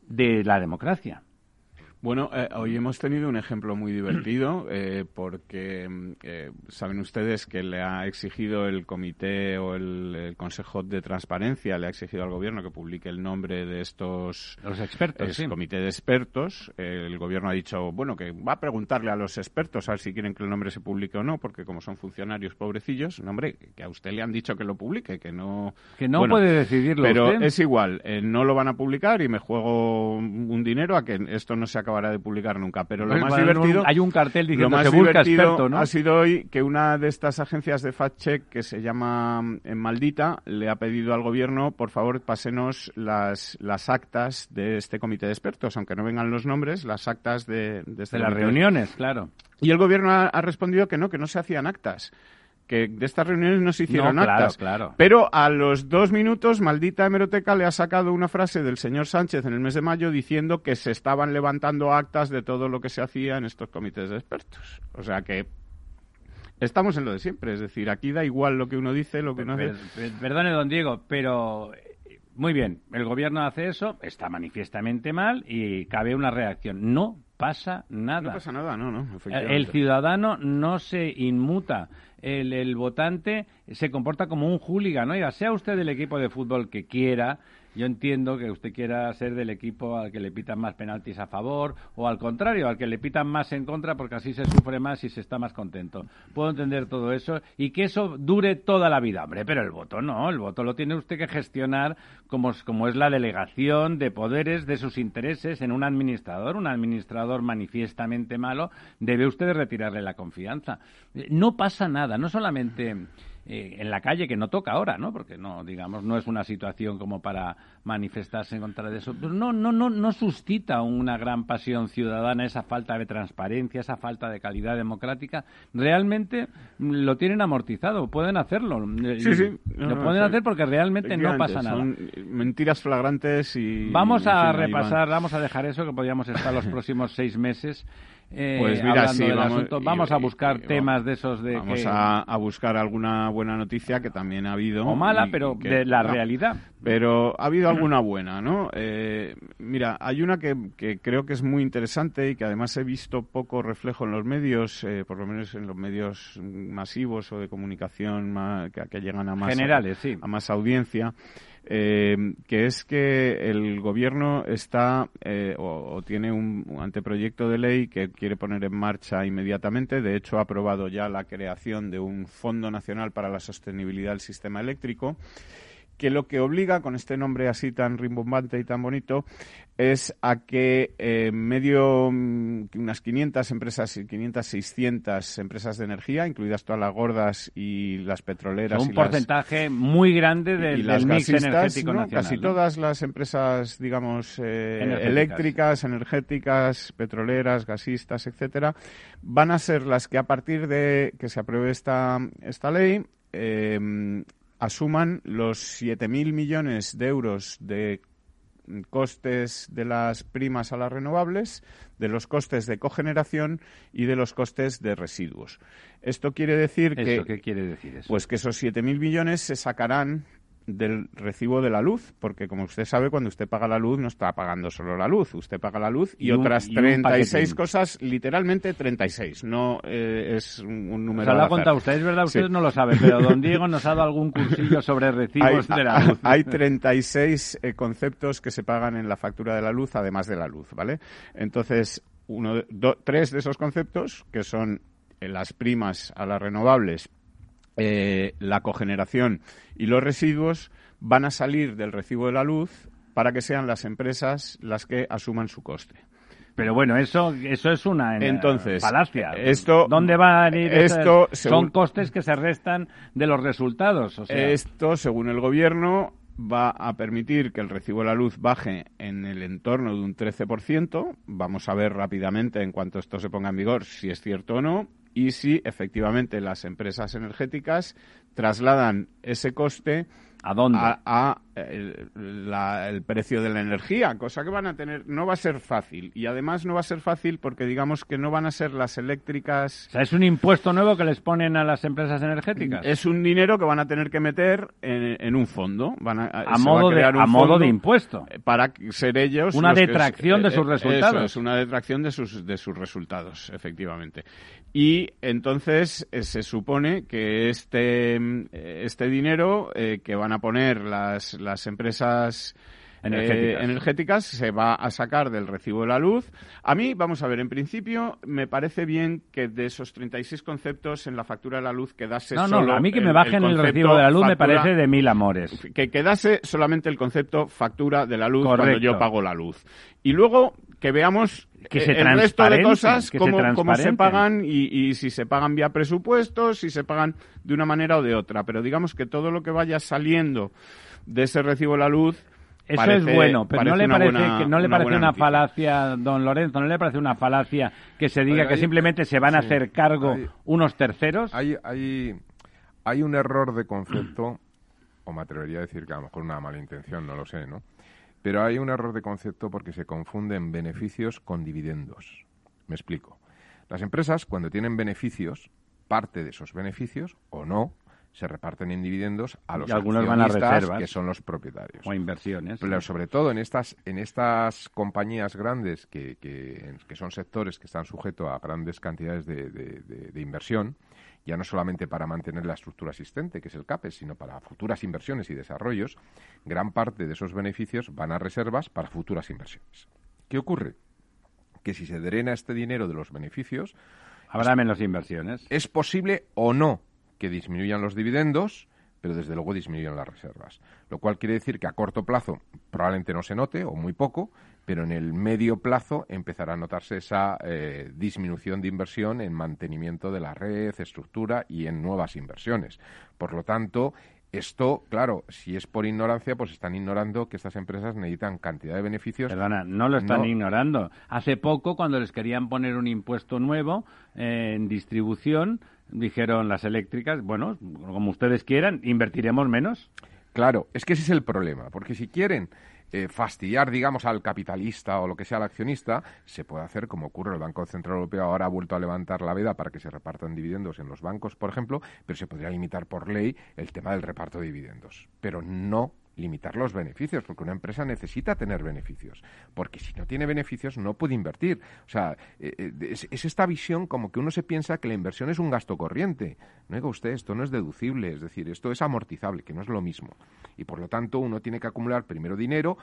de la democracia. Bueno, eh, hoy hemos tenido un ejemplo muy divertido eh, porque mm, eh, saben ustedes que le ha exigido el comité o el, Consejo de Transparencia, le ha exigido al gobierno que publique el nombre de estos los expertos, el comité de expertos. el gobierno ha dicho, bueno, que va a preguntarle a los expertos a ver si quieren que el nombre se publique o no, porque como son funcionarios pobrecillos, nombre, que a usted le han dicho que lo publique, que no... Que no puede decidirlo Pero es igual, no lo van a publicar y me juego un dinero a que esto no se acabará de publicar nunca. Pero lo más divertido. Hay un cartel diciendo lo más busca experto, ¿no? Ha sido hoy que una de estas agencias de fact-check que se llama en eh, Maldita le ha pedido al gobierno, por favor, pásenos las, las actas de este comité de expertos, aunque no vengan los nombres, las actas de, de, este las reuniones, claro. Y el gobierno ha respondido que no, que no se hacían actas que de estas reuniones no se hicieron actas. Claro. Pero a los dos minutos, maldita hemeroteca le ha sacado una frase del señor Sánchez en el mes de mayo diciendo que se estaban levantando actas de todo lo que se hacía en estos comités de expertos. O sea que estamos en lo de siempre. Es decir, aquí da igual lo que uno dice, lo que uno hace. Perdone, don Diego, pero eh, muy bien, el gobierno hace eso, está manifiestamente mal y cabe una reacción. No pasa nada. No pasa nada, no, no. El ciudadano no se inmuta el, el votante se comporta como un hooligan. Oiga, sea usted del equipo de fútbol que quiera, yo entiendo que usted quiera ser del equipo al que le pitan más penaltis a favor o al contrario, al que le pitan más en contra porque así se sufre más y se está más contento. Puedo entender todo eso y que eso dure toda la vida. Hombre, pero el voto no, el voto lo tiene usted que gestionar como, como es la delegación de poderes de sus intereses en un administrador. Un administrador manifiestamente malo debe usted retirarle la confianza. No pasa nada, no solamente eh, en la calle, que no toca ahora, ¿no? Porque no, digamos, no es una situación como para manifestarse en contra de eso. Pero no, no, no, no suscita una gran pasión ciudadana esa falta de transparencia, esa falta de calidad democrática. Realmente lo tienen amortizado, pueden hacerlo. Eh, sí, sí. lo pueden hacer porque realmente no pasa nada. Son mentiras flagrantes y. Vamos a repasar, vamos a dejar eso, que podríamos estar los próximos seis meses eh, pues mira, sí, vamos, vamos, a buscar temas de esos de vamos a, buscar alguna buena noticia que también ha habido o mala pero de la realidad. Pero ha habido alguna buena no eh, mira hay una que, creo que es muy interesante y que además he visto poco reflejo en los medios eh, por lo menos en los medios masivos o de comunicación que, llegan a más generales sí. a más audiencia eh, que es que el gobierno está eh, o, tiene un, anteproyecto de ley que quiere poner en marcha inmediatamente. De hecho, ha aprobado ya la creación de un Fondo Nacional para la Sostenibilidad del Sistema Eléctrico que lo que obliga, con este nombre así tan rimbombante y tan bonito, es a que eh, medio, mm, unas 500 empresas, 500, 600 empresas de energía, incluidas todas las gordas y las petroleras. Un porcentaje muy grande del, mix energético nacional. Casi todas las empresas, digamos, eh, eléctricas, energéticas, petroleras, gasistas, etcétera, van a ser las que a partir de que se apruebe esta, esta ley, eh, asuman los 7.000 millones de euros de costes de las primas a las renovables, de los costes de cogeneración y de los costes de residuos. Esto quiere decir que, ¿qué quiere decir eso? Pues que esos 7.000 millones se sacarán del recibo de la luz, porque como usted sabe, cuando usted paga la luz no está pagando solo la luz, usted paga la luz y, otras 36 cosas, literalmente 36, no eh, es un, número. Se lo ha contado usted, es verdad, usted no lo sabe, pero don Diego nos ha dado algún cursillo sobre recibos de la luz. Hay 36 eh, conceptos que se pagan en la factura de la luz, además de la luz, ¿vale? Entonces, uno, tres de esos conceptos, que son eh, las primas a las renovables eh, la cogeneración y los residuos van a salir del recibo de la luz para que sean las empresas las que asuman su coste. Pero bueno, eso eso es una eh, Entonces, falacia. Esto, ¿Dónde van a ir esto, Son costes que se restan de los resultados. Esto, según el gobierno, va a permitir que el recibo de la luz baje en el entorno de un 13%. Vamos a ver rápidamente, en cuanto esto se ponga en vigor, si es cierto o no y si efectivamente las empresas energéticas trasladan ese coste ¿A dónde? A, el, precio de la energía, cosa que van a tener, no va a ser fácil. Y además no va a ser fácil porque digamos que no van a ser las eléctricas. O sea, es un impuesto nuevo que les ponen a las empresas energéticas. Es un dinero que van a tener que meter en, un fondo. Van a, modo, de, a modo de impuesto. Para ser ellos. Una detracción de sus eh, resultados. es una detracción de sus, de sus resultados, efectivamente. Y entonces eh, se supone que este, eh, este dinero que van a poner las, las empresas eh, energéticas. se va a sacar del recibo de la luz. A mí, vamos a ver, en principio me parece bien que de esos 36 conceptos en la factura de la luz quedase no, solo... No, a mí que me bajen el, recibo de la luz me parece de mil amores. Que quedase solamente el concepto factura de la luz cuando yo pago la luz. Y luego que veamos que se el resto de cosas, cómo, se, pagan y, si se pagan vía presupuestos, si se pagan de una manera o de otra. Pero digamos que todo lo que vaya saliendo de ese recibo de la luz eso es bueno, pero no le parece, que no le parece una falacia, don Lorenzo, no le parece una falacia que se diga que simplemente se van a hacer cargo unos terceros. Hay, hay, hay un error de concepto, o me atrevería a decir que a lo mejor una mala intención, no lo sé, ¿no? Pero hay un error de concepto porque se confunden beneficios con dividendos. Me explico. Las empresas, cuando tienen beneficios, parte de esos beneficios, o no, se reparten en dividendos a los y algunos van a reservas, que son los propietarios. O inversiones. Pero sobre todo en estas, en estas compañías grandes que, que, son sectores que están sujetos a grandes cantidades de, de, inversión, ya no solamente para mantener la estructura existente, que es el CAPES, sino para futuras inversiones y desarrollos, gran parte de esos beneficios van a reservas para futuras inversiones. ¿Qué ocurre? Que si se drena este dinero de los beneficios... Habrá menos inversiones. Es posible o no que disminuyan los dividendos, pero desde luego disminuyan las reservas. Lo cual quiere decir que a corto plazo probablemente no se note, o muy poco, pero en el medio plazo empezará a notarse esa eh, disminución de inversión en mantenimiento de la red, estructura y en nuevas inversiones. Por lo tanto, esto, claro, si es por ignorancia, pues están ignorando que estas empresas necesitan cantidad de beneficios. Perdona, no lo están ignorando. Hace poco, cuando les querían poner un impuesto nuevo eh, en distribución, dijeron las eléctricas, bueno, como ustedes quieran, invertiremos menos. Claro, es que ese es el problema, porque si quieren eh, fastidiar, digamos, al capitalista o lo que sea al accionista, se puede hacer como ocurre. El Banco Central Europeo ahora ha vuelto a levantar la veda para que se repartan dividendos en los bancos, por ejemplo, pero se podría limitar por ley el tema del reparto de dividendos, pero no limitar los beneficios, porque una empresa necesita tener beneficios, porque si no tiene beneficios no puede invertir. O sea, eh, eh, es, esta visión como que uno se piensa que la inversión es un gasto corriente. No diga usted, esto no es deducible, es decir, esto es amortizable, que no es lo mismo. Y por lo tanto uno tiene que acumular primero dinero,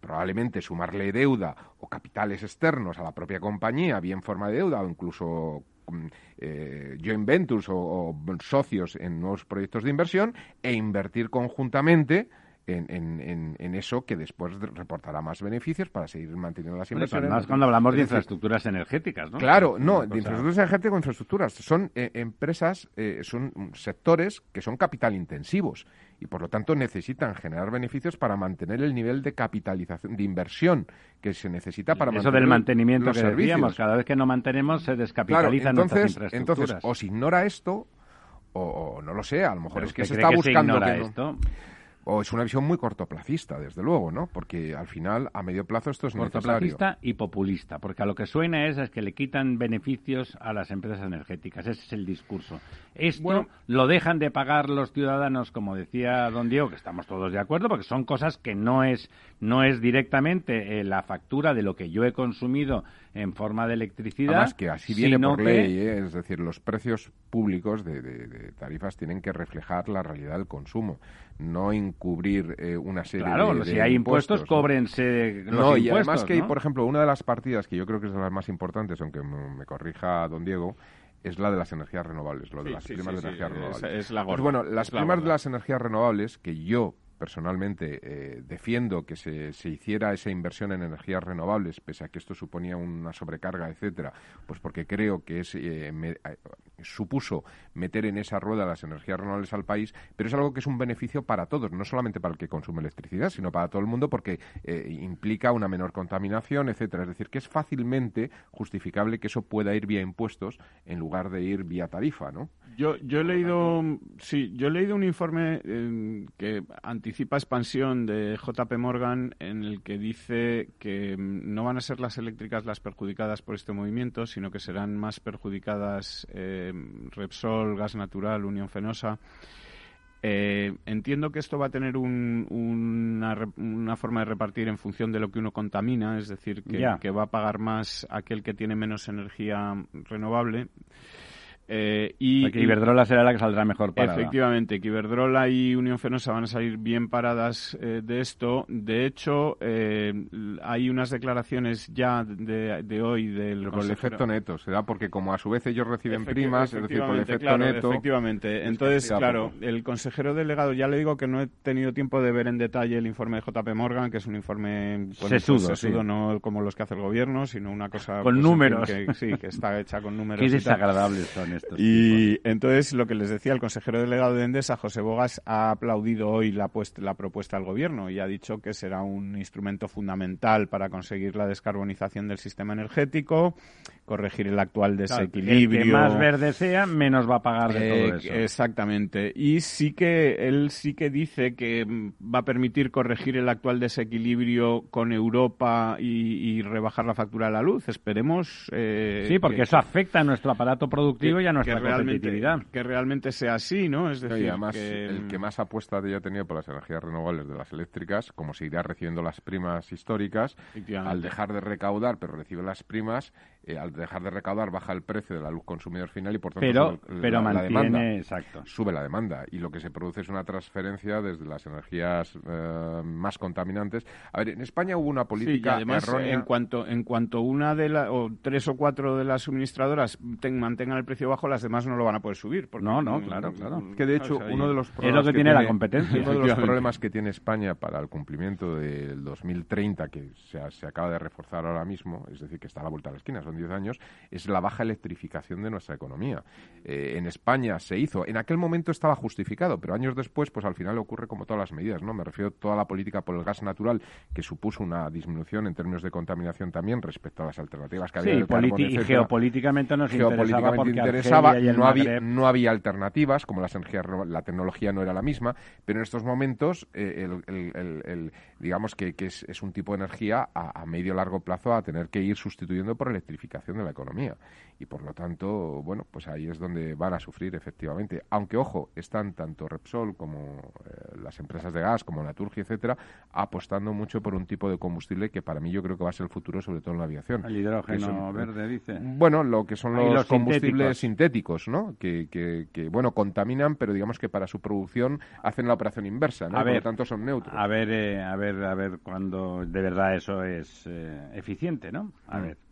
probablemente sumarle deuda o capitales externos a la propia compañía, bien forma de deuda o incluso mm, eh, joint ventures o socios en nuevos proyectos de inversión e invertir conjuntamente en, en, eso que después reportará más beneficios para seguir manteniendo las inversiones. Más cuando hablamos de infraestructuras energéticas, ¿no? Claro, no, de infraestructuras energéticas o infraestructuras. Son eh, empresas, eh, son sectores que son capital intensivos y por lo tanto necesitan generar beneficios para mantener el nivel de capitalización, de inversión que se necesita para Eso del mantenimiento que decíamos, cada vez que no mantenemos se descapitalizan entonces, nuestras infraestructuras. Entonces, o se ignora esto o, no lo sé, a lo mejor es que se está buscando que, esto? O es una visión muy cortoplacista, desde luego, ¿no? Porque al final, a medio plazo, esto es cortoplacista y populista, porque a lo que suena es, es, que le quitan beneficios a las empresas energéticas. Ese es el discurso. Esto lo dejan de pagar los ciudadanos, como decía don Diego, que estamos todos de acuerdo, porque son cosas que no es, no es directamente eh, la factura de lo que yo he consumido en forma de electricidad. Además que así viene por ley, ¿eh? es decir, los precios públicos de, tarifas tienen que reflejar la realidad del consumo, no encubrir eh, una serie de Claro, si hay impuestos, cóbrense los no, y además que, por ejemplo, una de las partidas que yo creo que es de las más importantes, aunque me corrija don Diego, es la de las energías renovables, lo de las primas de energías renovables. Es, la pues bueno, las primas de las energías renovables, que yo personalmente eh, defiendo que se, se, hiciera esa inversión en energías renovables, pese a que esto suponía una sobrecarga, etcétera, pues porque creo que es, eh, supuso meter en esa rueda las energías renovables al país, pero es algo que es un beneficio para todos, no solamente para el que consume electricidad, sino para todo el mundo, porque implica una menor contaminación, etcétera. Es decir, que es fácilmente justificable que eso pueda ir vía impuestos en lugar de ir vía tarifa, ¿no? Yo, yo he leído, sí, yo he leído un informe que anticipa expansión de JP Morgan en el que dice que mm, no van a ser las eléctricas las perjudicadas por este movimiento, sino que serán más perjudicadas eh, Repsol, Gas Natural, Unión Fenosa. Eh, entiendo que esto va a tener una, una, forma de repartir en función de lo que uno contamina, es decir, que, que va a pagar más aquel que tiene menos energía renovable. Eh, y, que Iberdrola será la que saldrá mejor parada. Efectivamente, que Iberdrola y Unión Fenosa van a salir bien paradas eh, de esto. De hecho, eh, hay unas declaraciones ya de, hoy del Con el efecto neto, se da porque como a su vez ellos reciben primas, es decir, con el efecto neto... Efectivamente. Entonces, claro, el consejero delegado, ya le digo que no he tenido tiempo de ver en detalle el informe de JP Morgan, que es un informe pues, sesudo, sesudo no como los que hace el gobierno, sino una cosa... Con pues, números. Que, sí, que está hecha con números. Qué desagradables son y entonces lo que les decía el consejero delegado de Endesa, José Bogas, ha aplaudido hoy la, la propuesta del gobierno y ha dicho que será un instrumento fundamental para conseguir la descarbonización del sistema energético, corregir el actual desequilibrio. que más verde sea, menos va a pagar de todo eh, eso. Exactamente. Y sí que él sí que dice que va a permitir corregir el actual desequilibrio con Europa y, rebajar la factura de la luz. Esperemos. Eh, sí, porque eso afecta a nuestro aparato productivo y nuestra realmente, Que realmente sea así, ¿no? Es decir, además, el que más apuesta haya tenido por las energías renovables de las eléctricas, como seguirá recibiendo las primas históricas, al dejar de recaudar, pero recibe las primas, eh, al dejar de recaudar baja el precio de la luz consumidor final y por tanto pero, pero la, mantiene, demanda, exacto. sube la demanda y lo que se produce es una transferencia desde las energías eh, más contaminantes. A ver, en España hubo una política además, En cuanto, en cuanto una de las, o tres o cuatro de las suministradoras mantengan el precio bajo, las demás no lo van a poder subir. no, no, claro, claro. Que de hecho, uno de los problemas. Es lo que, tiene, la competencia. Uno de los problemas que tiene España para el cumplimiento del 2030, que se, se acaba de reforzar ahora mismo, es decir, que está a la vuelta de la esquina, son 10 años, es la baja electrificación de nuestra economía. Eh, en España se hizo, en aquel momento estaba justificado, pero años después, pues al final ocurre como todas las medidas, ¿no? Me refiero a toda la política por el gas natural, que supuso una disminución en términos de contaminación también respecto a las alternativas que había. Sí, y geopolíticamente nos interesaba, no, había, no había alternativas, como las energías, la tecnología no era la misma, pero en estos momentos, eh, el, digamos que, es, un tipo de energía a, a medio largo plazo a tener que ir sustituyendo por electrificación de la economía. Y por lo tanto, bueno, pues ahí es donde van a sufrir efectivamente. Aunque, ojo, están tanto Repsol como eh, las empresas de gas, como Naturgy, etcétera, apostando mucho por un tipo de combustible que para mí yo creo que va a ser el futuro, sobre todo en la aviación. El hidrógeno verde, dice. Bueno, lo que son los, combustibles sintéticos. ¿no? Que, que, bueno, contaminan, pero digamos que para su producción hacen la operación inversa, ¿no? por lo tanto son neutros. A ver, eh, a ver, a ver cuando de verdad eso es eh, eficiente, ¿no? A mm. ver.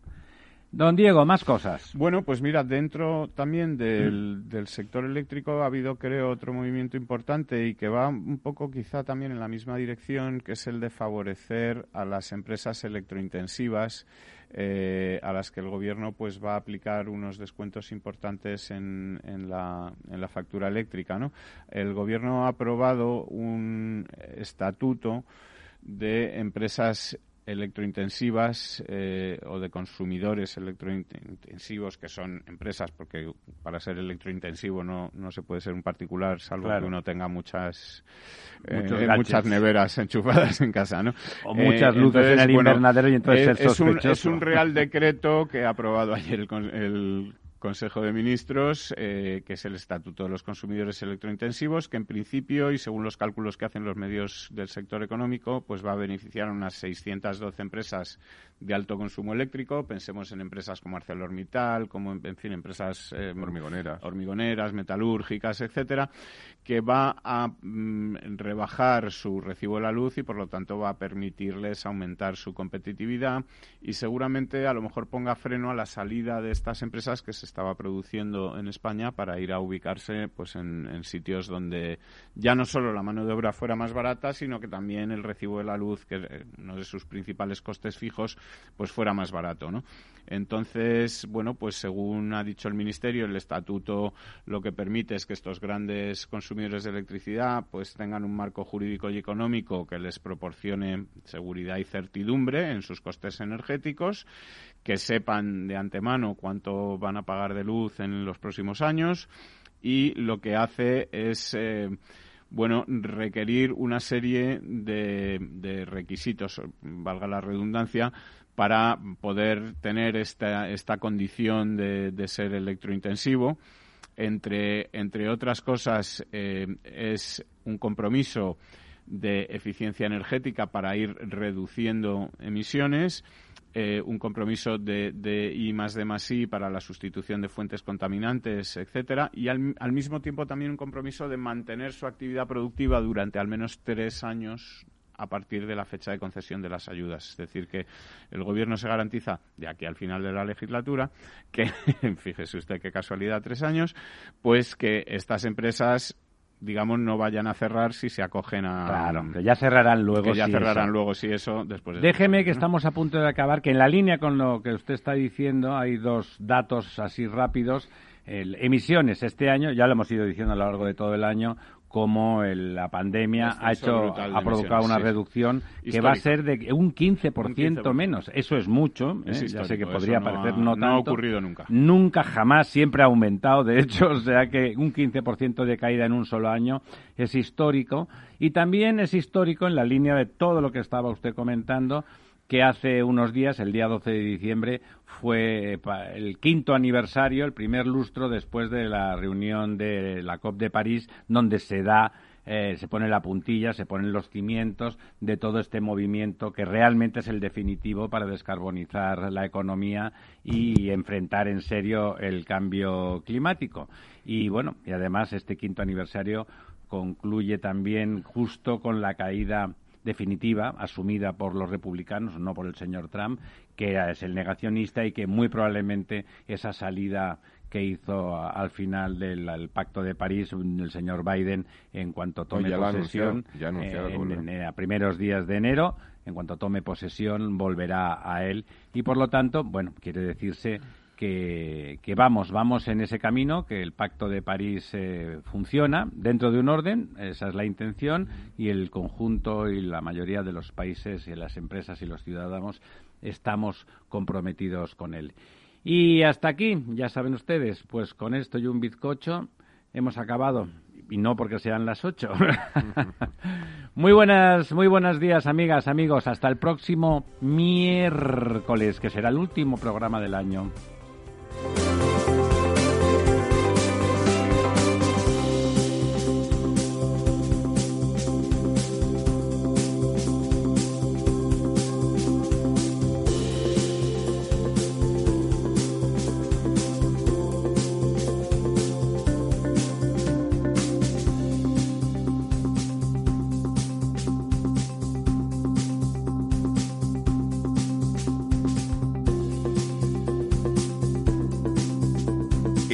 Don Diego, más cosas. Bueno, pues mira, dentro también del, sector eléctrico ha habido, creo, otro movimiento importante y que va un poco quizá también en la misma dirección, que es el de favorecer a las empresas electrointensivas. Eh, a las que el gobierno pues va a aplicar unos descuentos importantes en, en, la, en la factura eléctrica. ¿no? El gobierno ha aprobado un estatuto de empresas electrointensivas eh, o de consumidores electrointensivos que son empresas, porque para ser electrointensivo no, no se puede ser un particular, salvo que uno tenga muchas eh, muchas neveras enchufadas en casa, ¿no? O muchas eh, luces en el invernadero y entonces es, un, es un real decreto que ha aprobado ayer el, el Consejo de Ministros, eh, que es el Estatuto de los Consumidores Electrointensivos, que en principio y según los cálculos que hacen los medios del sector económico, pues va a beneficiar a unas 612 empresas de alto consumo eléctrico. Pensemos en empresas como ArcelorMittal, como en, fin empresas eh, hormigoneras. hormigoneras, metalúrgicas, etcétera, que va a mm, rebajar su recibo de la luz y por lo tanto va a permitirles aumentar su competitividad y seguramente a lo mejor ponga freno a la salida de estas empresas que se estaba produciendo en España para ir a ubicarse pues en, sitios donde ya no solo la mano de obra fuera más barata, sino que también el recibo de la luz, que es uno de sus principales costes fijos, pues fuera más barato, ¿no? Entonces, bueno, pues según ha dicho el Ministerio, el estatuto lo que permite es que estos grandes consumidores de electricidad pues tengan un marco jurídico y económico que les proporcione seguridad y certidumbre en sus costes energéticos, que sepan de antemano cuánto van a pagar de luz en los próximos años y lo que hace es eh, bueno, requerir una serie de, requisitos, valga la redundancia, para poder tener esta, esta condición de, de ser electrointensivo. Entre, entre otras cosas, eh, es un compromiso de eficiencia energética para ir reduciendo emisiones, eh, un compromiso de, de, I más D más I para la sustitución de fuentes contaminantes, etcétera, y al, al, mismo tiempo también un compromiso de mantener su actividad productiva durante al menos tres años a partir de la fecha de concesión de las ayudas. Es decir, que el Gobierno se garantiza, de aquí al final de la legislatura, que, fíjese usted qué casualidad, tres años, pues que estas empresas digamos, no vayan a cerrar si se acogen a... Claro, que ya cerrarán luego. Que ya cerrarán luego si eso después de... Déjeme que estamos a punto de acabar, que en la línea con lo que usted está diciendo hay dos datos así rápidos. El, emisiones este año, ya lo hemos ido diciendo a lo largo de todo el año, cómo la pandemia ha hecho ha provocado una reducción que va a ser de un 15%, menos. Eso es mucho, ¿eh? ya sé que podría parecer no, tanto. No ha ocurrido nunca. Nunca, jamás, siempre ha aumentado, de hecho, o sea que un 15% de caída en un solo año es histórico y también es histórico en la línea de todo lo que estaba usted comentando que hace unos días, el día 12 de diciembre, fue el quinto aniversario, el primer lustro después de la reunión de la COP de París, donde se da eh, se pone la puntilla, se ponen los cimientos de todo este movimiento que realmente es el definitivo para descarbonizar la economía y enfrentar en serio el cambio climático. Y bueno, y además este quinto aniversario concluye también justo con la caída definitiva asumida por los republicanos, no por el señor Trump, que es el negacionista y que muy probablemente esa salida que hizo al final del pacto de París el señor Biden en cuanto tome posesión a primeros días de enero en cuanto tome posesión volverá a él. Y por lo tanto bueno quiere decirse que, vamos, vamos en ese camino, que el Pacto de París eh, funciona dentro de un orden, esa es la intención, y el conjunto y la mayoría de los países y las empresas y los ciudadanos estamos comprometidos con él. Y hasta aquí, ya saben ustedes, pues con esto y un bizcocho hemos acabado. Y no porque sean las ocho. muy buenas, muy buenos días, amigas, amigos. Hasta el próximo miércoles, que será el último programa del año.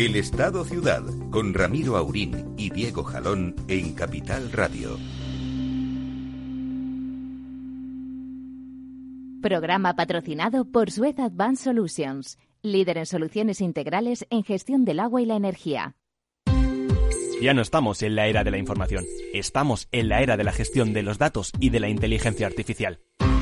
El Estado Ciudad con Ramiro Aurín y Diego Jalón en Capital Radio. Programa patrocinado por Suez Advanced Solutions, líder en soluciones integrales en gestión del agua y la energía. Ya no estamos en la era de la información, estamos en la era de la gestión de los datos y de la inteligencia artificial.